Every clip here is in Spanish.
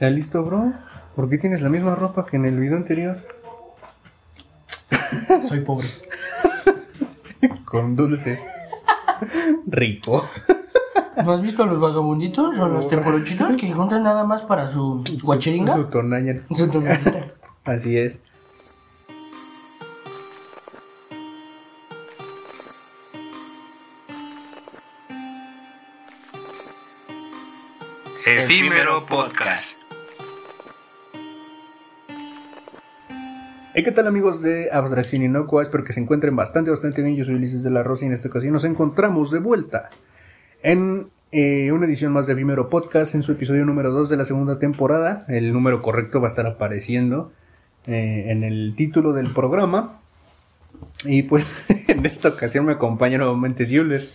¿Ya listo, bro? ¿Por qué tienes la misma ropa que en el video anterior? Soy pobre. Con dulces. Rico. ¿No has visto los vagabunditos o los teporochitos que juntan nada más para su guacheringa? Su tonalla. Su tonallita. Así es. Efímero Podcast. Hey, ¿qué tal amigos de Abstracción Inocua? Espero que se encuentren bastante, bastante bien. Yo soy Ulises de la Rosa y en esta ocasión nos encontramos de vuelta en eh, una edición más de Efímero Podcast, en su episodio número 2 de la segunda temporada. El número correcto va a estar apareciendo eh, en el título del programa. Y pues en esta ocasión me acompaña nuevamente Zuler.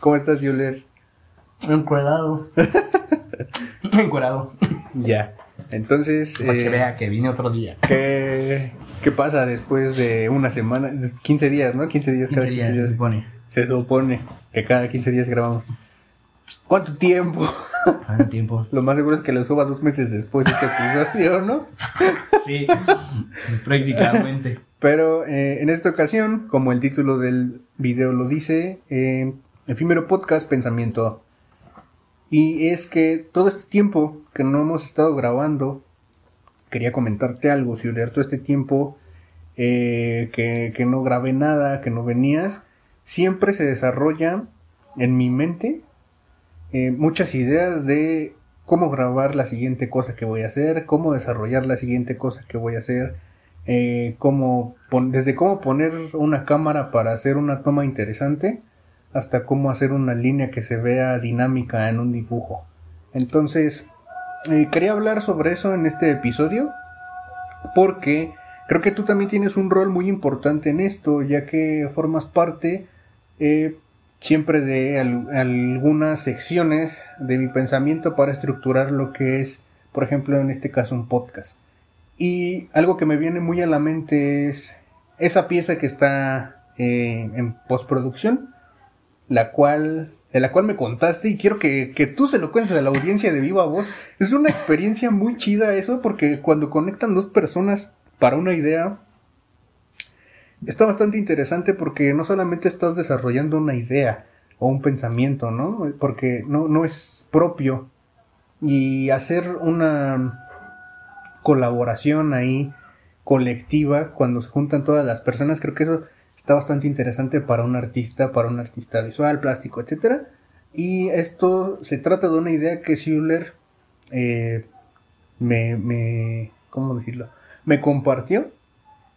¿Cómo estás, Zuler? Encuerado. Encuerado. Ya. Entonces, Para que eh, vea que vine otro día. ¿qué, ¿qué pasa después de una semana? 15 días, ¿no? 15 días 15 cada 15 días días. se supone. Se supone que cada 15 días grabamos. ¿Cuánto tiempo? Hace tiempo. Lo más seguro es que lo suba dos meses después de este episodio, ¿no? Sí. Prácticamente. Pero eh, en esta ocasión, como el título del video lo dice, eh, efímero podcast pensamiento. Y es que todo este tiempo que no hemos estado grabando, quería comentarte algo, Siuler. Todo este tiempo eh, que, que no grabé nada, que no venías, siempre se desarrollan en mi mente eh, muchas ideas de cómo grabar la siguiente cosa que voy a hacer, cómo desarrollar la siguiente cosa que voy a hacer, eh, cómo desde cómo poner una cámara para hacer una toma interesante hasta cómo hacer una línea que se vea dinámica en un dibujo. Entonces, eh, quería hablar sobre eso en este episodio porque creo que tú también tienes un rol muy importante en esto, ya que formas parte eh, siempre de al- algunas secciones de mi pensamiento para estructurar lo que es, por ejemplo, en este caso un podcast. Y algo que me viene muy a la mente es esa pieza que está eh, en postproducción, la cual de la cual me contaste y quiero que, que tú se lo cuentes a la audiencia de viva voz. Es una experiencia muy chida eso porque cuando conectan dos personas para una idea, está bastante interesante porque no solamente estás desarrollando una idea o un pensamiento, ¿no? Porque no, no es propio. Y hacer una colaboración ahí colectiva cuando se juntan todas las personas, creo que eso está bastante interesante para un artista, para un artista visual, plástico, etcétera. Y esto se trata de una idea que Schuller eh, me, me, ¿cómo decirlo? Me compartió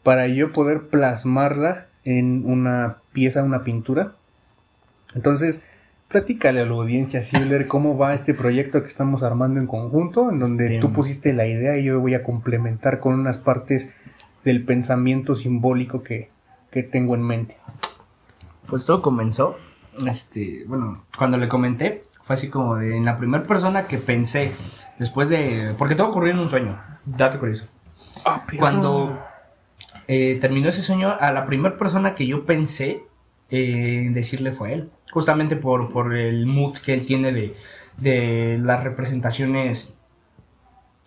para yo poder plasmarla en una pieza, una pintura. Entonces, platícale a la audiencia, Schuller, cómo va este proyecto que estamos armando en conjunto, en donde tú pusiste la idea y yo voy a complementar con unas partes del pensamiento simbólico que, que tengo en mente. Pues todo comenzó, este, bueno, cuando le comenté, fue así como de en la primera persona que pensé, después de, porque todo ocurrió en un sueño, dato curioso. Cuando eh, terminó ese sueño, a la primera persona que yo pensé eh, en decirle fue él, justamente por, por el mood que él tiene de, de las representaciones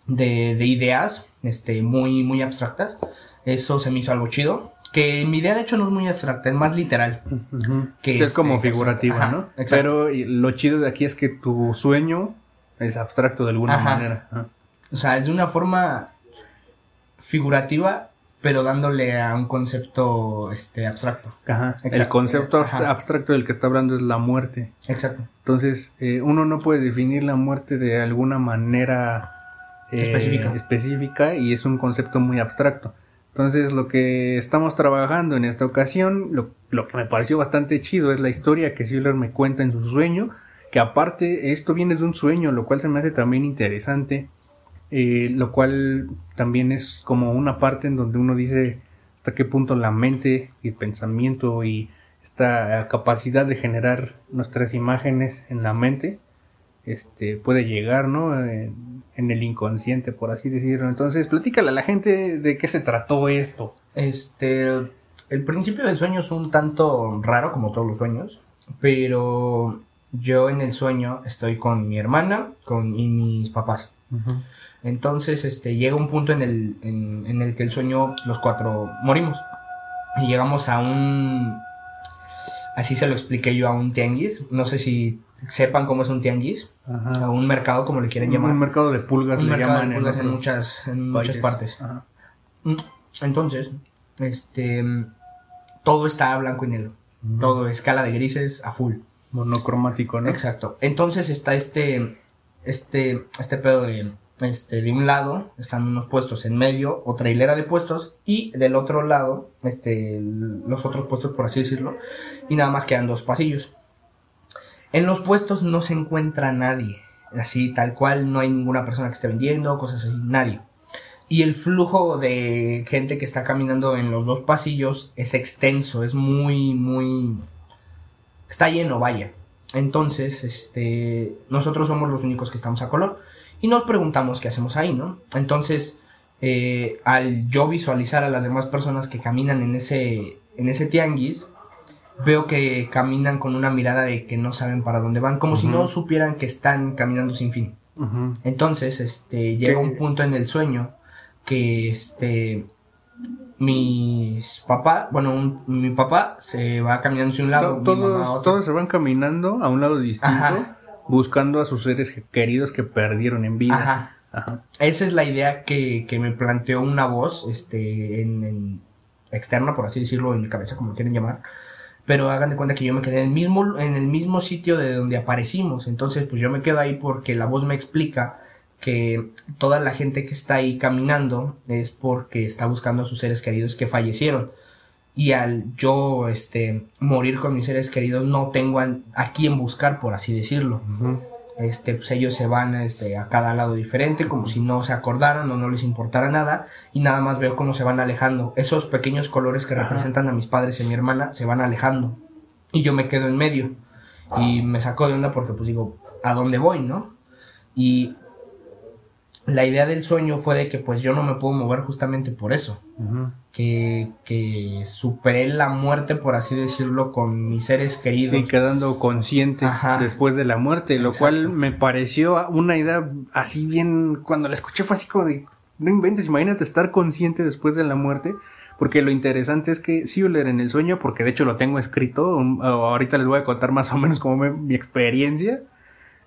de, de ideas, este, muy, muy abstractas. Eso se me hizo algo chido. Que mi idea de hecho no es muy abstracta, es más literal. Que es este, como que- figurativa, ¿no? exacto. Pero y lo chido de aquí es que tu sueño es abstracto de alguna Ajá. manera. Ajá. O sea, es de una forma figurativa, pero dándole a un concepto este, abstracto. Ajá. El Exacto. concepto abst- Ajá. abstracto del que está hablando es la muerte. Exacto. Entonces, eh, uno no puede definir la muerte de alguna manera eh, Específica. específica y es un concepto muy abstracto. Entonces, lo que estamos trabajando en esta ocasión, lo, lo que me pareció bastante chido es la historia que Schiller me cuenta en su sueño, que aparte esto viene de un sueño, lo cual se me hace también interesante, eh, lo cual también es como una parte en donde uno dice hasta qué punto la mente y el pensamiento y esta capacidad de generar nuestras imágenes en la mente este puede llegar no en, en el inconsciente por así decirlo entonces platícale a la gente de qué se trató esto Este, el principio del sueño es un tanto raro como todos los sueños, pero yo en el sueño estoy con mi hermana con, y mis papás. Entonces, este, llega un punto en el, en, en el que el sueño, los cuatro morimos. Y llegamos a un, así se lo expliqué yo a un tianguis. No sé si sepan cómo es un tianguis. Ajá. Un mercado, como le quieren llamar. un mercado de pulgas Un le llaman de pulgas en, muchas, en muchas partes. Ajá. Mm, Entonces, este, todo está blanco y negro. Todo escala de grises a full. Monocromático, ¿no? Exacto. Entonces está este, este, este pedo de, este, de un lado están unos puestos en medio, otra hilera de puestos, y del otro lado, este, los otros puestos, por así decirlo, y nada más quedan dos pasillos. En los puestos no se encuentra nadie, así tal cual, no hay ninguna persona que esté vendiendo, cosas así, nadie. Y el flujo de gente que está caminando en los dos pasillos es extenso, es muy, muy... Está lleno, vaya. Entonces, este, nosotros somos los únicos que estamos a color y nos preguntamos qué hacemos ahí, ¿no? Entonces, eh, al yo visualizar a las demás personas que caminan en ese, en ese tianguis, veo que caminan con una mirada de que no saben para dónde van, como si no supieran que están caminando sin fin. Entonces, este, llega ¿Qué? un punto en el sueño que, este, mis papá, bueno, un- mi papá se va caminando hacia un lado, To- Todos, todos se van caminando a un lado distinto, Ajá. buscando a sus seres que- queridos que perdieron en vida. Ajá. Ajá. Esa es la idea que, que me planteó una voz, este, en, en- externa, por así decirlo, en mi cabeza, como quieren llamar. Pero hagan de cuenta que yo me quedé en el mismo, en el mismo sitio de donde aparecimos. Entonces, pues yo me quedo ahí porque la voz me explica que toda la gente que está ahí caminando es porque está buscando a sus seres queridos que fallecieron. Y al yo, este, morir con mis seres queridos, no tengo a, quién buscar, por así decirlo. Este, pues ellos se van este, a cada lado diferente, como si no se acordaran o no les importara nada, y nada más veo cómo se van alejando. Esos pequeños colores que Ajá. representan a mis padres y a mi hermana se van alejando, y yo me quedo en medio, y me saco de onda porque pues digo, ¿a dónde voy, no? Y la idea del sueño fue de que pues yo no me puedo mover justamente por eso, que, que superé la muerte, por así decirlo, con mis seres queridos. Y quedando consciente Ajá. después de la muerte, lo Exacto. cual me pareció una idea así bien, cuando la escuché fue así como de, no inventes, imagínate estar consciente después de la muerte, porque lo interesante es que Seuler en el sueño, porque de hecho lo tengo escrito, ahorita les voy a contar más o menos como me- mi experiencia,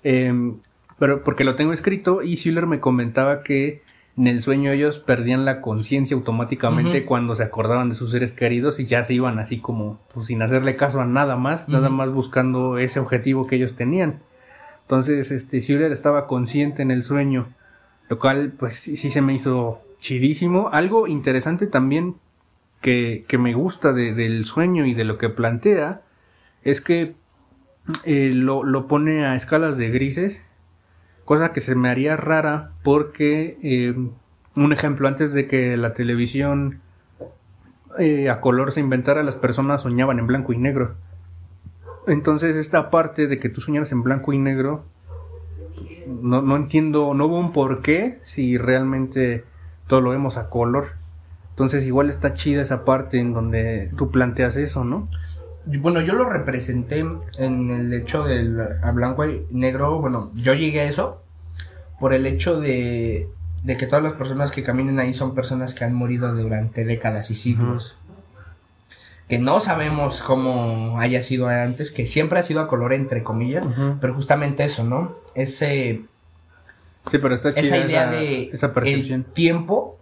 em, pero porque lo tengo escrito y Seuler me comentaba que en el sueño ellos perdían la conciencia automáticamente cuando se acordaban de sus seres queridos y ya se iban así como pues, sin hacerle caso a nada más, nada más buscando ese objetivo que ellos tenían. Entonces, este Seuler estaba consciente en el sueño, lo cual pues sí, sí se me hizo chidísimo. Algo interesante también que, que me gusta de- del sueño y de lo que plantea es que eh, lo, lo pone a escalas de grises, cosa que se me haría rara porque, eh, un ejemplo, antes de que la televisión eh, a color se inventara, las personas soñaban en blanco y negro. Entonces esta parte de que tú soñaras en blanco y negro, no, no entiendo, no hubo un porqué si realmente todo lo vemos a color. Entonces igual está chida esa parte en donde tú planteas eso, ¿no? Bueno, yo lo representé en el hecho del a blanco y negro. Bueno, yo llegué a eso por el hecho de, de que todas las personas que caminen ahí son personas que han morido durante décadas y siglos. Que no sabemos cómo haya sido antes, que siempre ha sido a color entre comillas, pero justamente eso, ¿no? Ese, Sí, pero está chida esa idea esa, de esa percepción. el tiempo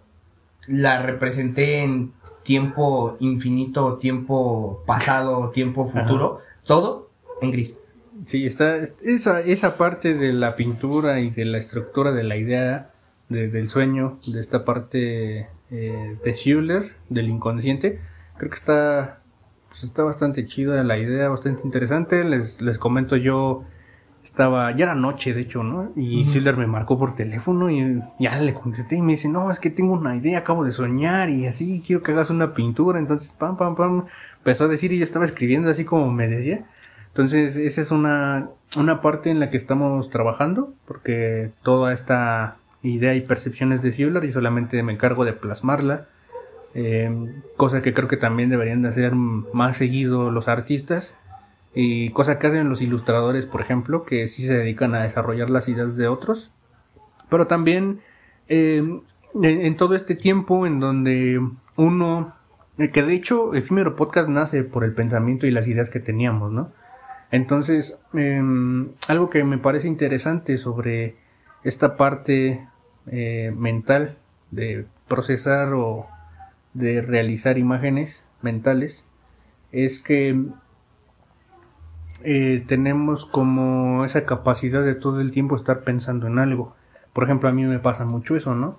la representé en tiempo infinito, tiempo pasado, tiempo futuro, todo en gris. Sí, está esa, esa parte de la pintura y de la estructura de la idea de- del sueño, de esta parte eh, de Schuller, del inconsciente, creo que está, pues, está bastante chida la idea, bastante interesante. Les, les comento yo, estaba, ya era noche de hecho, ¿no? Y Ujú. Schuller me marcó por teléfono y ya le contesté y me dice, no, es que tengo una idea, acabo de soñar y así, quiero que hagas una pintura. Entonces, pam, pam, pam, empezó a decir y yo estaba escribiendo así como me decía. Entonces, esa es una, una parte en la que estamos trabajando, porque toda esta idea y percepciones de Seuler y solamente me encargo de plasmarla, eh, cosa que creo que también deberían de hacer más seguido los artistas, y cosa que hacen los ilustradores, por ejemplo, que sí se dedican a desarrollar las ideas de otros, pero también en, en todo este tiempo en donde uno, eh, que de hecho Efímero Podcast nace por el pensamiento y las ideas que teníamos, ¿no? Entonces, em, algo que me parece interesante sobre esta parte eh, mental de procesar o de realizar imágenes mentales es que eh, tenemos como esa capacidad de todo el tiempo estar pensando en algo. Por ejemplo, a mí me pasa mucho eso, ¿no?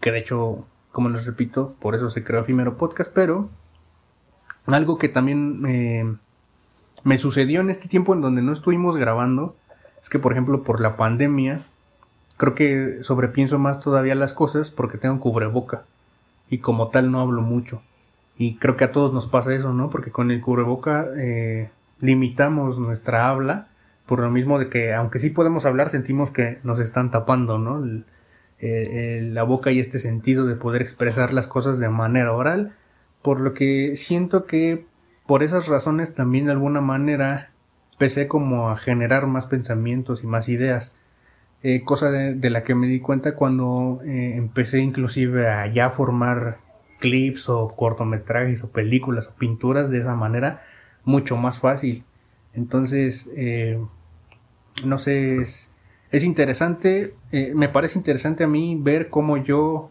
Que de hecho, como les repito, por eso se creó Efímero Podcast, pero algo que también eh, me sucedió en este tiempo en donde no estuvimos grabando es que, por ejemplo, por la pandemia, creo que sobrepienso más todavía las cosas porque tengo cubreboca y como tal no hablo mucho. Y creo que a todos nos pasa eso, ¿no? Porque con el cubreboca eh, limitamos nuestra habla por lo mismo de que aunque sí podemos hablar sentimos que nos están tapando, ¿no? La boca y este sentido de poder expresar las cosas de manera oral, por lo que siento que por esas razones también de alguna manera empecé como a generar más pensamientos y más ideas. Eh, cosa de, de la que me di cuenta cuando eh, empecé inclusive a ya formar clips o cortometrajes o películas o pinturas de esa manera mucho más fácil. Entonces, eh, no sé, es, es interesante, eh, me parece interesante a mí ver cómo yo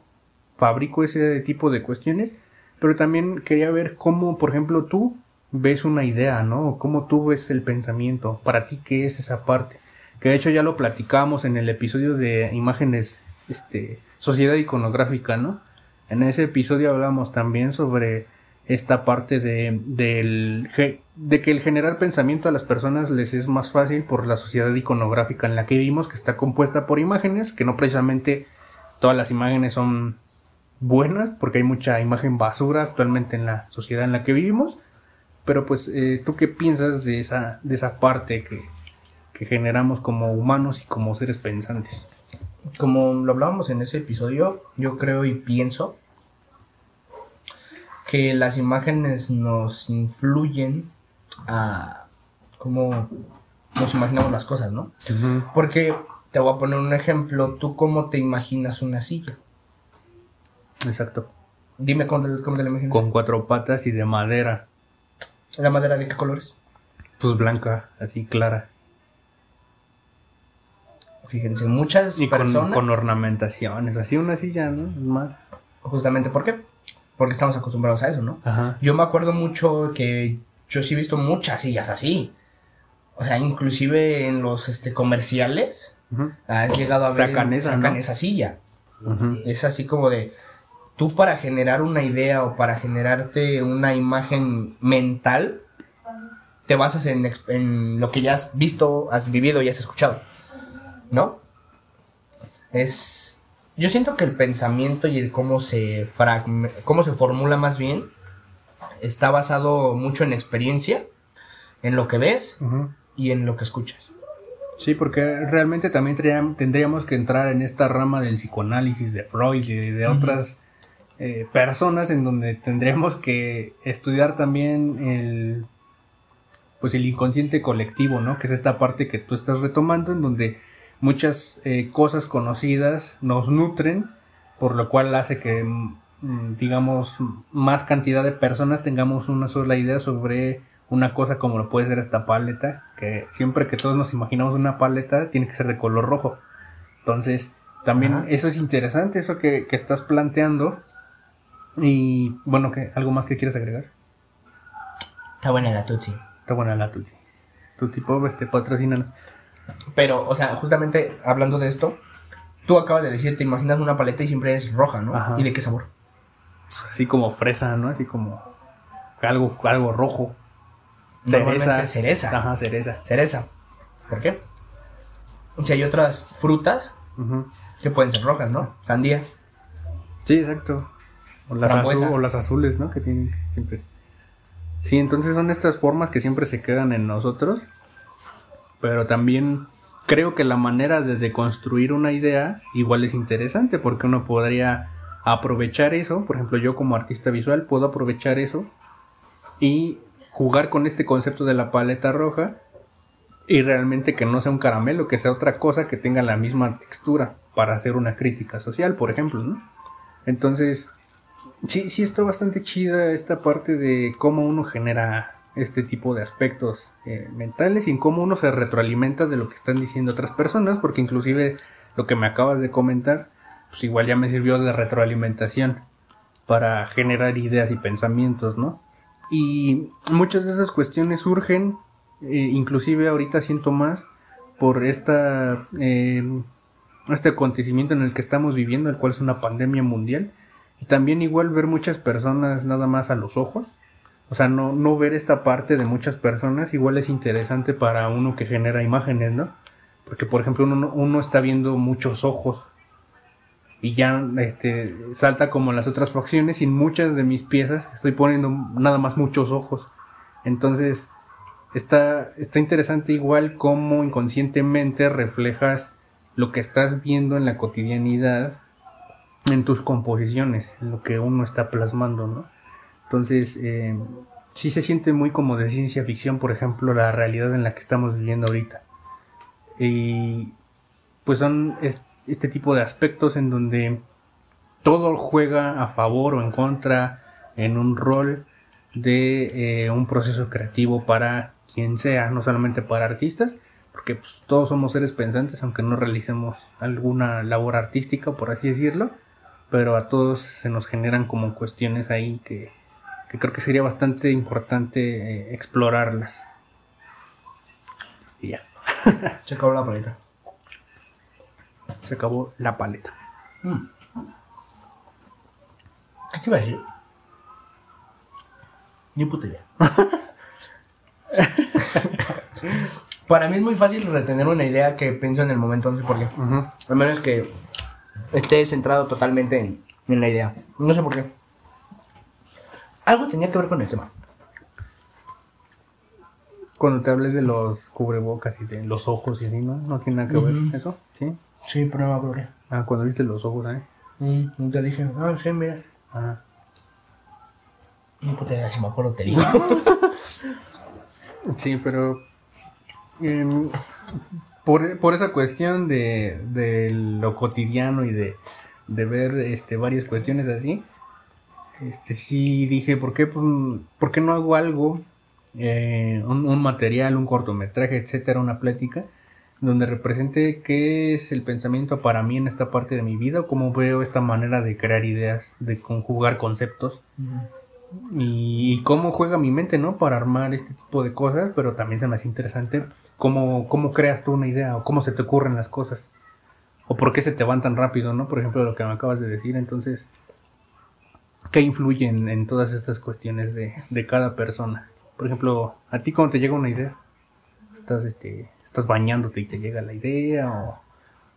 fabrico ese tipo de cuestiones, pero también quería ver cómo, por ejemplo, tú ves una idea, ¿no? Cómo tú ves el pensamiento, para ti qué es esa parte. Que de hecho ya lo platicamos en el episodio de imágenes, este, sociedad iconográfica, ¿no? En ese episodio hablamos también sobre esta parte de, del, de que el generar pensamiento a las personas les es más fácil por la sociedad iconográfica en la que vivimos, que está compuesta por imágenes, que no precisamente todas las imágenes son buenas, porque hay mucha imagen basura actualmente en la sociedad en la que vivimos. Pero pues, eh, ¿tú qué piensas de esa, de esa parte que, que generamos como humanos y como seres pensantes? Como lo hablábamos en ese episodio, yo creo y pienso que las imágenes nos influyen a cómo nos imaginamos las cosas, ¿no? Porque te voy a poner un ejemplo, tú cómo te imaginas una silla. Exacto. Dime cómo te, cómo te la imaginas. Con cuatro patas y de madera. ¿La madera de qué colores? Pues blanca, así clara. Fíjense, muchas Y con, personas... con ornamentaciones, así una silla, ¿no? Más. Justamente, ¿por qué? Porque estamos acostumbrados a eso, ¿no? Ajá. Yo me acuerdo mucho que yo sí he visto muchas sillas así. O sea, inclusive en los este, comerciales Ujú. has llegado a ver Sacan esa, sacan ¿no? esa silla. Es así como de tú para generar una idea o para generarte una imagen mental te basas en lo que ya has visto, has vivido y has escuchado. ¿No? Es yo siento que el pensamiento y el cómo se fragme- cómo se formula más bien está basado mucho en experiencia, en lo que ves y en lo que escuchas. Sí, porque realmente también tendríam- tendríamos que entrar en esta rama del psicoanálisis de Freud y de otras eh, personas en donde tendríamos que estudiar también el pues el inconsciente colectivo, ¿no? Que es esta parte que tú estás retomando en donde muchas eh, cosas conocidas nos nutren, por lo cual hace que mm, digamos más cantidad de personas tengamos una sola idea sobre una cosa como lo puede ser esta paleta, que siempre que todos nos imaginamos una paleta tiene que ser de color rojo. Entonces, también Ajá. eso es interesante, eso que, que estás planteando. Y bueno, que ¿algo más que quieras agregar? Está buena la Tutsi. Está buena la Tutsi. Tutsi Pop, este. Pero, o sea, justamente hablando de esto, tú acabas de decir, te imaginas una paleta y siempre es roja, ¿no? Ajá. ¿Y de qué sabor? Pues así como fresa, ¿no? Así como algo, algo rojo. Normalmente cereza. Ajá, cereza. Cereza. ¿Por qué? O sea, hay otras frutas que pueden ser rojas, ¿no? Sandía. Sí, exacto. O las, o las azules, ¿no? Que tienen siempre. Sí, entonces son estas formas que siempre se quedan en nosotros. Pero también creo que la manera de deconstruir una idea igual es interesante porque uno podría aprovechar eso. Por ejemplo, yo como artista visual puedo aprovechar eso y jugar con este concepto de la paleta roja y realmente que no sea un caramelo, que sea otra cosa que tenga la misma textura para hacer una crítica social, por ejemplo, ¿no? Entonces, sí, sí está bastante chida esta parte de cómo uno genera este tipo de aspectos eh, mentales y cómo uno se retroalimenta de lo que están diciendo otras personas, porque inclusive lo que me acabas de comentar, pues igual ya me sirvió de retroalimentación para generar ideas y pensamientos, ¿no? Y muchas de esas cuestiones surgen, eh, inclusive ahorita siento más, por esta, eh, este acontecimiento en el que estamos viviendo, el cual es una pandemia mundial. Y también igual ver muchas personas nada más a los ojos. O sea, no, no ver esta parte de muchas personas igual es interesante para uno que genera imágenes, ¿no? Porque, por ejemplo, uno, uno está viendo muchos ojos y ya este, salta como las otras facciones y muchas de mis piezas estoy poniendo nada más muchos ojos. Entonces, está, está interesante igual cómo inconscientemente reflejas lo que estás viendo en la cotidianidad en tus composiciones, en lo que uno está plasmando, ¿no? Entonces, eh, sí se siente muy como de ciencia ficción, por ejemplo, la realidad en la que estamos viviendo ahorita. Y pues son este tipo de aspectos en donde todo juega a favor o en contra en un rol de eh, un proceso creativo para quien sea, no solamente para artistas, porque pues, todos somos seres pensantes, aunque no realicemos alguna labor artística, por así decirlo, pero a todos se nos generan como cuestiones ahí que, creo que sería bastante importante eh, explorarlas. Y ya. Se la paleta. Se acabó la paleta. Mm. ¿Qué te iba a decir? Ni puta idea. Para mí es muy fácil retener una idea que pienso en el momento, no sé por qué. Ujú. Al menos que esté centrado totalmente en, en la idea. No sé por qué. Algo tenía que ver con el tema. Cuando te hables de los cubrebocas y de los ojos y así, ¿no? No tiene nada que ver eso, ¿sí? Sí, no acuerdo qué. Ah, cuando viste los ojos, ¿eh? Mm, no te dije, ah, sí, mira. Ah. Ni puta idea, si me acuerdo te digo. Sí, pero em, por, por esa cuestión de, de lo cotidiano y de, de ver este, varias cuestiones así, este, sí dije, ¿por qué, pues, ¿por qué no hago algo, eh, un, un material, un cortometraje, etcétera, una plática, donde represente qué es el pensamiento para mí en esta parte de mi vida, o cómo veo esta manera de crear ideas, de conjugar conceptos? y, y cómo juega mi mente, ¿no? Para armar este tipo de cosas, pero también se me hace interesante cómo, cómo creas tú una idea o cómo se te ocurren las cosas. O por qué se te van tan rápido, ¿no? Por ejemplo, lo que me acabas de decir. Entonces, ¿qué influye en, en todas estas cuestiones de, de cada persona? Por ejemplo, ¿a ti cómo te llega una idea? Estás, este, estás bañándote y te llega la idea o,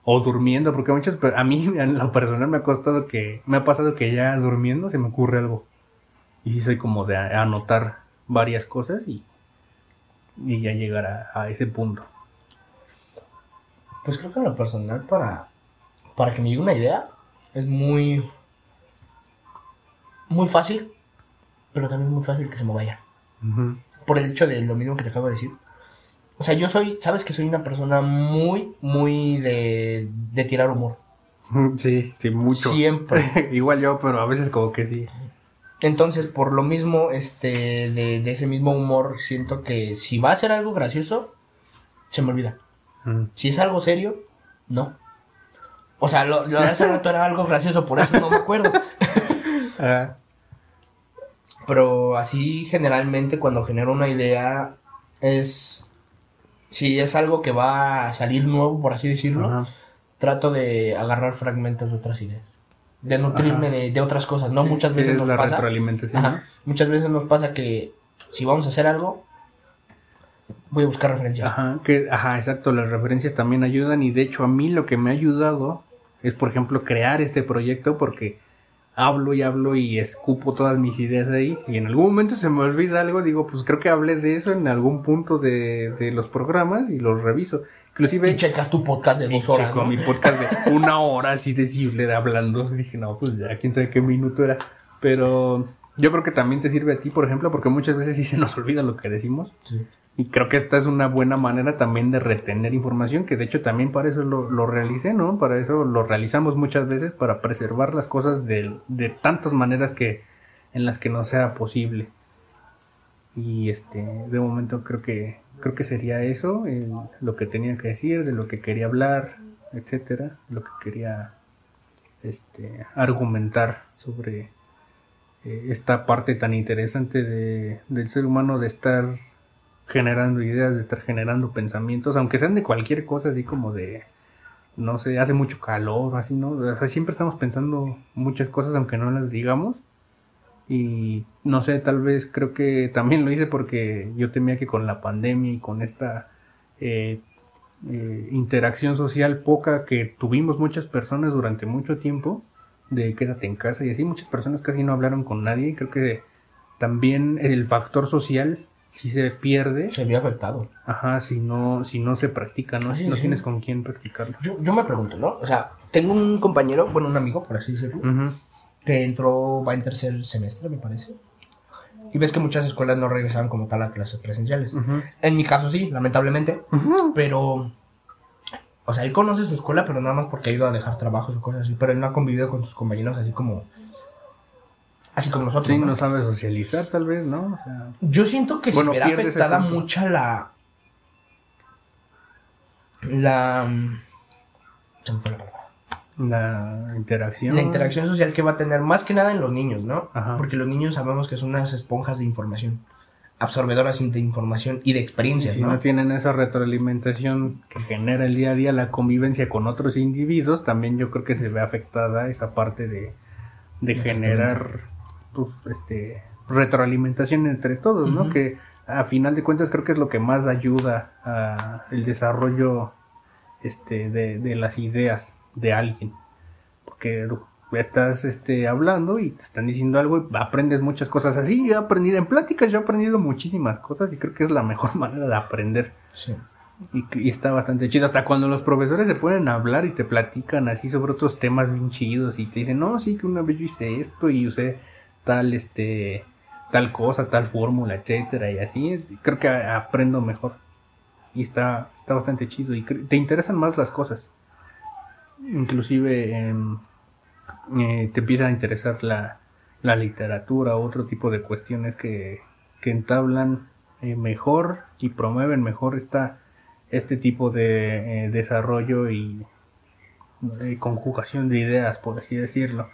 o durmiendo, porque muchas, a mí en lo personal me ha costado que, me ha pasado que ya durmiendo se me ocurre algo. Y sí soy como de anotar varias cosas y, y ya llegar a, a ese punto. Pues creo que en lo personal para, para que me llegue una idea es muy muy fácil, pero también es muy fácil que se me vaya. Por el hecho de lo mismo que te acabo de decir. O sea, yo soy, sabes que soy una persona muy, muy de, de tirar humor. Sí, sí, mucho. Siempre. Igual yo, pero a veces como que sí. Entonces, por lo mismo, este, de, de ese mismo humor, siento que si va a ser algo gracioso, se me olvida. Mm. Si es algo serio, no. O sea, lo, lo de hace rato era algo gracioso, por eso no me acuerdo. Ah, Pero así generalmente cuando genero una idea es... Si es algo que va a salir nuevo, por así decirlo, ajá. trato de agarrar fragmentos de otras ideas. De nutrirme de, de otras cosas, ¿no? Sí, muchas veces es nos pasa... Ajá. Muchas veces nos pasa que si vamos a hacer algo, voy a buscar referencia. Ajá, que, ajá, exacto, las referencias también ayudan y de hecho a mí lo que me ha ayudado es, por ejemplo, crear este proyecto porque hablo y hablo y escupo todas mis ideas ahí. Si en algún momento se me olvida algo, digo, pues creo que hablé de eso en algún punto de, de los programas y los reviso. Inclusive... Y checas tu podcast de dos horas. checo ¿no? mi podcast de una hora así de hablando. Dije, no, pues ya, quién sabe qué minuto era. Pero yo creo que también te sirve a ti, por ejemplo, porque muchas veces sí se nos olvida lo que decimos. Sí. Y creo que esta es una buena manera también de retener información, que de hecho también para eso lo, lo realicé, ¿no? Para eso lo realizamos muchas veces, para preservar las cosas de, de tantas maneras que en las que no sea posible. Y este, de momento creo que creo que sería eso, lo que tenía que decir, de lo que quería hablar, etcétera, lo que quería este argumentar sobre eh, esta parte tan interesante de, del ser humano de estar generando ideas, de estar generando pensamientos, aunque sean de cualquier cosa, así como de, no sé, hace mucho calor, así, ¿no? Siempre estamos pensando muchas cosas, aunque no las digamos. Y no sé, tal vez creo que también lo hice porque yo temía que con la pandemia y con esta eh, eh, interacción social poca que tuvimos muchas personas durante mucho tiempo, de quédate en casa y así, muchas personas casi no hablaron con nadie. Creo que también el factor social si se pierde, Se vio afectado. ajá, si no, si no se practica, ¿no? Ah, sí, Si no sí. tienes con quién practicarlo. Yo, yo me pregunto, ¿no? O sea, tengo un compañero, bueno, un amigo, por así decirlo, que entró, va en tercer semestre, me parece. Y ves que muchas escuelas no regresaban como tal a clases presenciales. En mi caso sí, lamentablemente. Pero, o sea, él conoce su escuela, pero nada más porque ha ido a dejar trabajos o cosas así. Pero él no ha convivido con sus compañeros así como, así como nosotros. Sí, ¿no? no sabe socializar tal vez, ¿no? O sea, Yo siento que Bueno, se verá afectada mucha la. La. mm, se me fue la palabra. la interacción. La interacción social que va a tener más que nada en los niños, ¿no? Ajá. Porque los niños sabemos que son unas esponjas de información, absorbedoras de información y de experiencias, Si ¿no? no tienen esa retroalimentación que genera el día a día la convivencia con otros individuos, también yo creo que se ve afectada esa parte de, de generar pues, este, retroalimentación entre todos, ¿no? Que a final de cuentas creo que es lo que más ayuda a el desarrollo este, de, de las ideas de alguien. Porque estás este, hablando y te están diciendo algo y aprendes muchas cosas así. Yo he aprendido en pláticas, yo he aprendido muchísimas cosas y creo que es la mejor manera de aprender. Sí. Y, y está bastante chido. Hasta cuando los profesores se pueden hablar y te platican así sobre otros temas bien chidos y te dicen, no, sí, que una vez yo hice esto y usé tal, este, tal cosa, tal fórmula, etcétera, y así. Creo que aprendo mejor. Y está, está bastante chido. Y te interesan más las cosas. Inclusive em, eh, te empieza a interesar la, la literatura otro tipo de cuestiones que, que entablan eh, mejor y promueven mejor esta, este tipo de eh, desarrollo y conjugación de ideas, por así decirlo.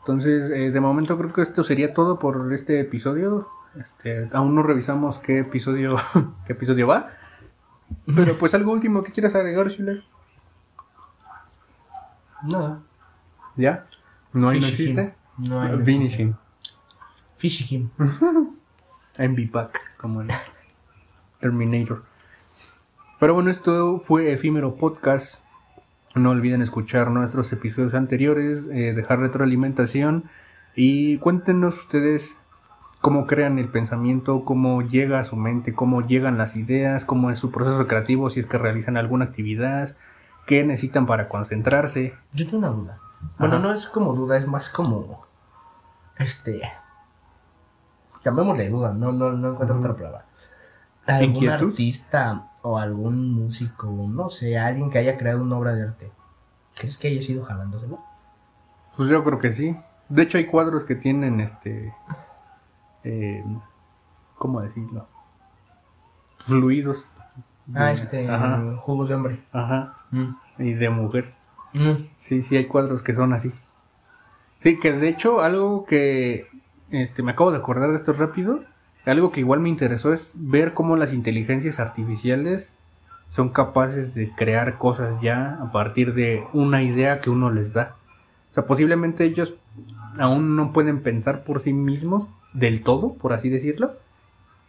Entonces, eh, de momento creo que esto sería todo por este episodio. Este, aún no revisamos qué episodio, qué episodio va. Pero pues algo último que quieras agregar, Schuller. Nada. ¿Ya? ¿No hay no existe? No hay, Finishing. Fish him. MV Pack, como el Terminator. Pero bueno, esto fue Efímero Podcast. No olviden escuchar nuestros episodios anteriores, eh, dejar retroalimentación y cuéntenos ustedes cómo crean el pensamiento, cómo llega a su mente, cómo llegan las ideas, cómo es su proceso creativo, si es que realizan alguna actividad, qué necesitan para concentrarse. Yo tengo una duda. Bueno, Ajá. no es como duda, es más como. Este. Llamémosle duda, no, no, no encuentro otra palabra. ¿Algún ¿Inquietud? artista o algún músico, no sé, alguien que haya creado una obra de arte? ¿Crees que haya sido jalándoselo? Pues yo creo que sí. De hecho hay cuadros que tienen este... eh, ¿Cómo decirlo? Fluidos. Ah, este. Ajá, Jugos de hombre. ajá. Mm. Y de mujer. Mm. Sí, sí, hay cuadros que son así. Sí, que de hecho algo que este, me acabo de acordar de esto rápido, algo que igual me interesó es ver cómo las inteligencias artificiales son capaces de crear cosas ya a partir de una idea que uno les da. O sea, posiblemente ellos aún no pueden pensar por sí mismos del todo, por así decirlo,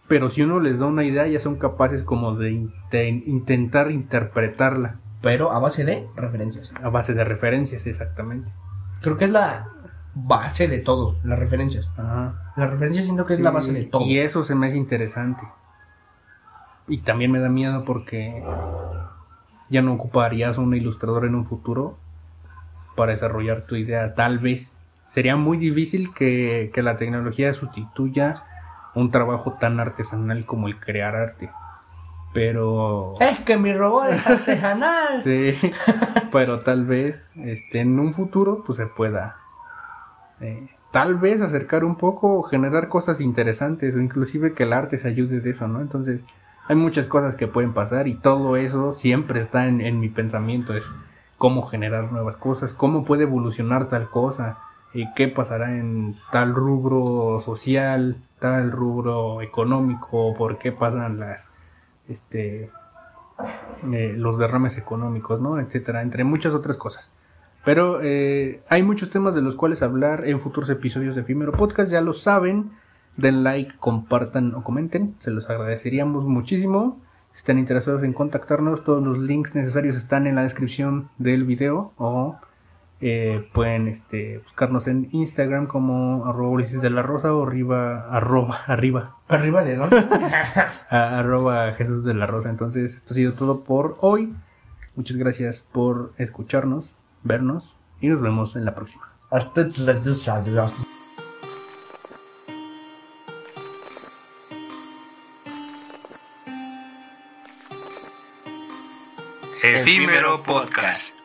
pero si uno les da una idea ya son capaces como de inte- intentar interpretarla Pero a base de referencias. a base de referencias, exactamente. Creo que es la base de todo, las referencias. Ajá. La referencia siento que es la base de todo. Y eso se me hace interesante. Y también me da miedo porque ya no ocuparías un ilustrador en un futuro para desarrollar tu idea. Tal vez sería muy difícil que, que la tecnología sustituya un trabajo tan artesanal como el crear arte. Pero. Es que mi robot es artesanal. sí, pero tal vez este, en un futuro pues se pueda. Tal vez acercar un poco generar cosas interesantes o inclusive que el arte se ayude de eso, ¿no? Entonces hay muchas cosas que pueden pasar y todo eso siempre está en, en mi pensamiento, es cómo generar nuevas cosas, cómo puede evolucionar tal cosa, y qué pasará en tal rubro social, tal rubro económico, por qué pasan las este eh, los derrames económicos, ¿no? etcétera, entre muchas otras cosas. Pero eh, hay muchos temas de los cuales hablar en futuros episodios de Efímero Podcast, ya lo saben. Den like, compartan o comenten, se los agradeceríamos muchísimo. Si están interesados en contactarnos, todos los links necesarios están en la descripción del video o eh, pueden este, buscarnos en Instagram como arroba Ulises de la Rosa o arriba, arroba, arriba, Arriba de arroba Jesús de la Rosa. Entonces, esto ha sido todo por hoy. Muchas gracias por escucharnos, vernos y nos vemos en la próxima. Hasta adiós. Efímero Podcast.